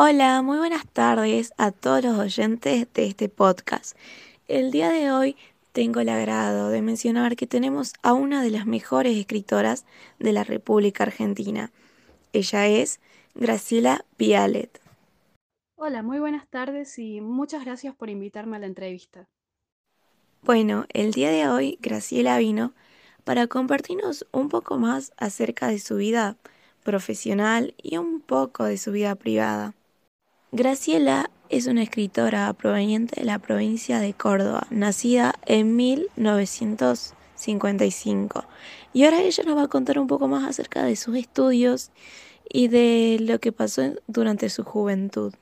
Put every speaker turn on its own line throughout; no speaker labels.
Hola, muy buenas tardes a todos los oyentes de este podcast. El día de hoy tengo el agrado de mencionar que tenemos a una de las mejores escritoras de la República Argentina. Ella es Graciela Vialet.
Hola, muy buenas tardes y muchas gracias por invitarme a la entrevista.
Bueno, el día de hoy Graciela vino para compartirnos un poco más acerca de su vida profesional y un poco de su vida privada. Graciela es una escritora proveniente de la provincia de Córdoba, nacida en 1955. Y ahora ella nos va a contar un poco más acerca de sus estudios y de lo que pasó durante su juventud.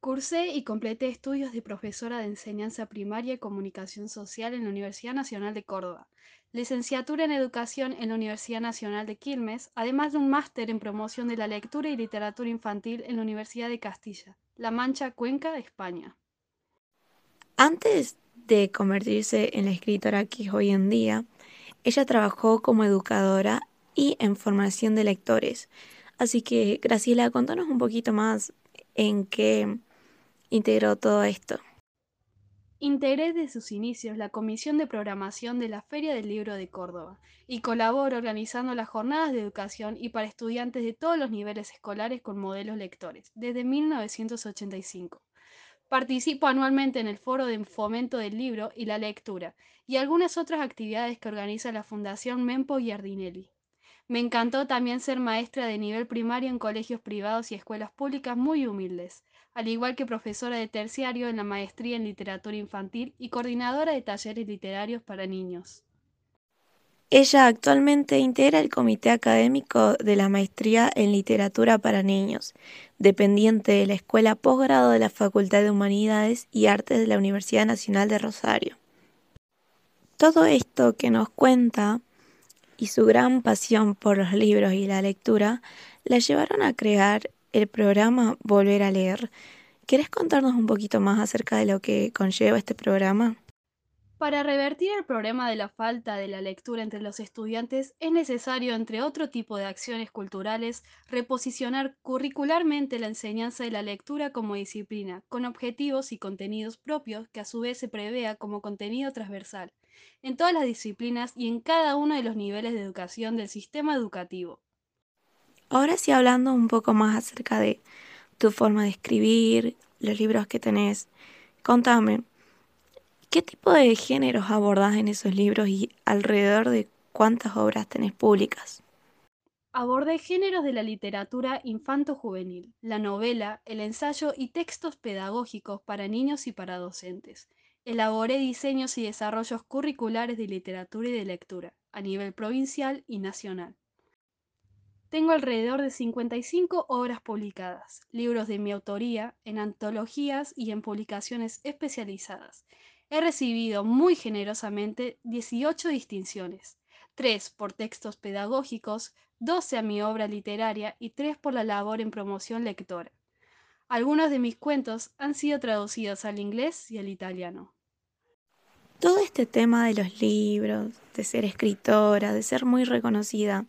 Cursé y completé estudios de profesora de enseñanza primaria y comunicación social en la Universidad Nacional de Córdoba licenciatura en Educación en la Universidad Nacional de Quilmes, además de un máster en promoción de la lectura y literatura infantil en la Universidad de Castilla, La Mancha, Cuenca, España.
Antes de convertirse en la escritora que es hoy en día, ella trabajó como educadora y en formación de lectores. Así que, Graciela, contanos un poquito más en qué integró todo esto.
Integré desde sus inicios la comisión de programación de la Feria del Libro de Córdoba y colaboro organizando las jornadas de educación y para estudiantes de todos los niveles escolares con modelos lectores, desde 1985. Participo anualmente en el Foro de Fomento del Libro y la Lectura y algunas otras actividades que organiza la Fundación Mempo Giardinelli. Me encantó también ser maestra de nivel primario en colegios privados y escuelas públicas muy humildes, al igual que profesora de terciario en la maestría en literatura infantil y coordinadora de talleres literarios para niños.
Ella actualmente integra el comité académico de la maestría en literatura para niños, dependiente de la Escuela Posgrado de la Facultad de Humanidades y Artes de la Universidad Nacional de Rosario. Todo esto que nos cuenta y su gran pasión por los libros y la lectura la llevaron a crear el programa Volver a leer. ¿Quieres contarnos un poquito más acerca de lo que conlleva este programa?
Para revertir el problema de la falta de la lectura entre los estudiantes es necesario, entre otro tipo de acciones culturales, reposicionar curricularmente la enseñanza de la lectura como disciplina, con objetivos y contenidos propios que a su vez se prevea como contenido transversal, en todas las disciplinas y en cada uno de los niveles de educación del sistema educativo.
Ahora sí hablando un poco más acerca de tu forma de escribir, los libros que tenés, contame, ¿qué tipo de géneros abordás en esos libros y alrededor de cuántas obras tenés públicas?
Abordé géneros de la literatura infanto-juvenil, la novela, el ensayo y textos pedagógicos para niños y para docentes. Elaboré diseños y desarrollos curriculares de literatura y de lectura, a nivel provincial y nacional. Tengo alrededor de 55 obras publicadas, libros de mi autoría, en antologías y en publicaciones especializadas. He recibido muy generosamente 18 distinciones, 3 por textos pedagógicos, 12 a mi obra literaria y 3 por la labor en promoción lectora. Algunos de mis cuentos han sido traducidos al inglés y al italiano.
Todo este tema de los libros, de ser escritora, de ser muy reconocida,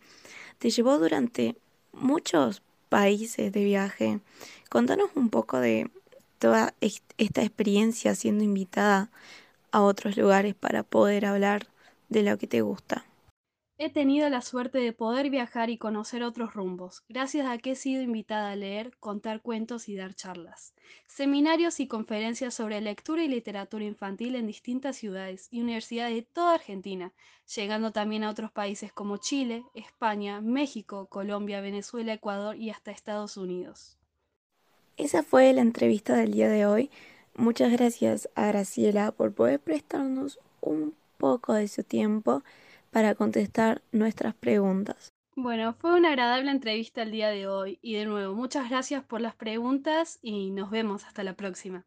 te llevó durante muchos países de viaje. Contanos un poco de toda esta experiencia siendo invitada a otros lugares para poder hablar de lo que te gusta.
He tenido la suerte de poder viajar y conocer otros rumbos, gracias a que he sido invitada a leer, contar cuentos y dar charlas. Seminarios y conferencias sobre lectura y literatura infantil en distintas ciudades y universidades de toda Argentina, llegando también a otros países como Chile, España, México, Colombia, Venezuela, Ecuador y hasta Estados Unidos.
Esa fue la entrevista del día de hoy. Muchas gracias a Graciela por poder prestarnos un poco de su tiempo para contestar nuestras preguntas.
Bueno, fue una agradable entrevista el día de hoy y de nuevo muchas gracias por las preguntas y nos vemos hasta la próxima.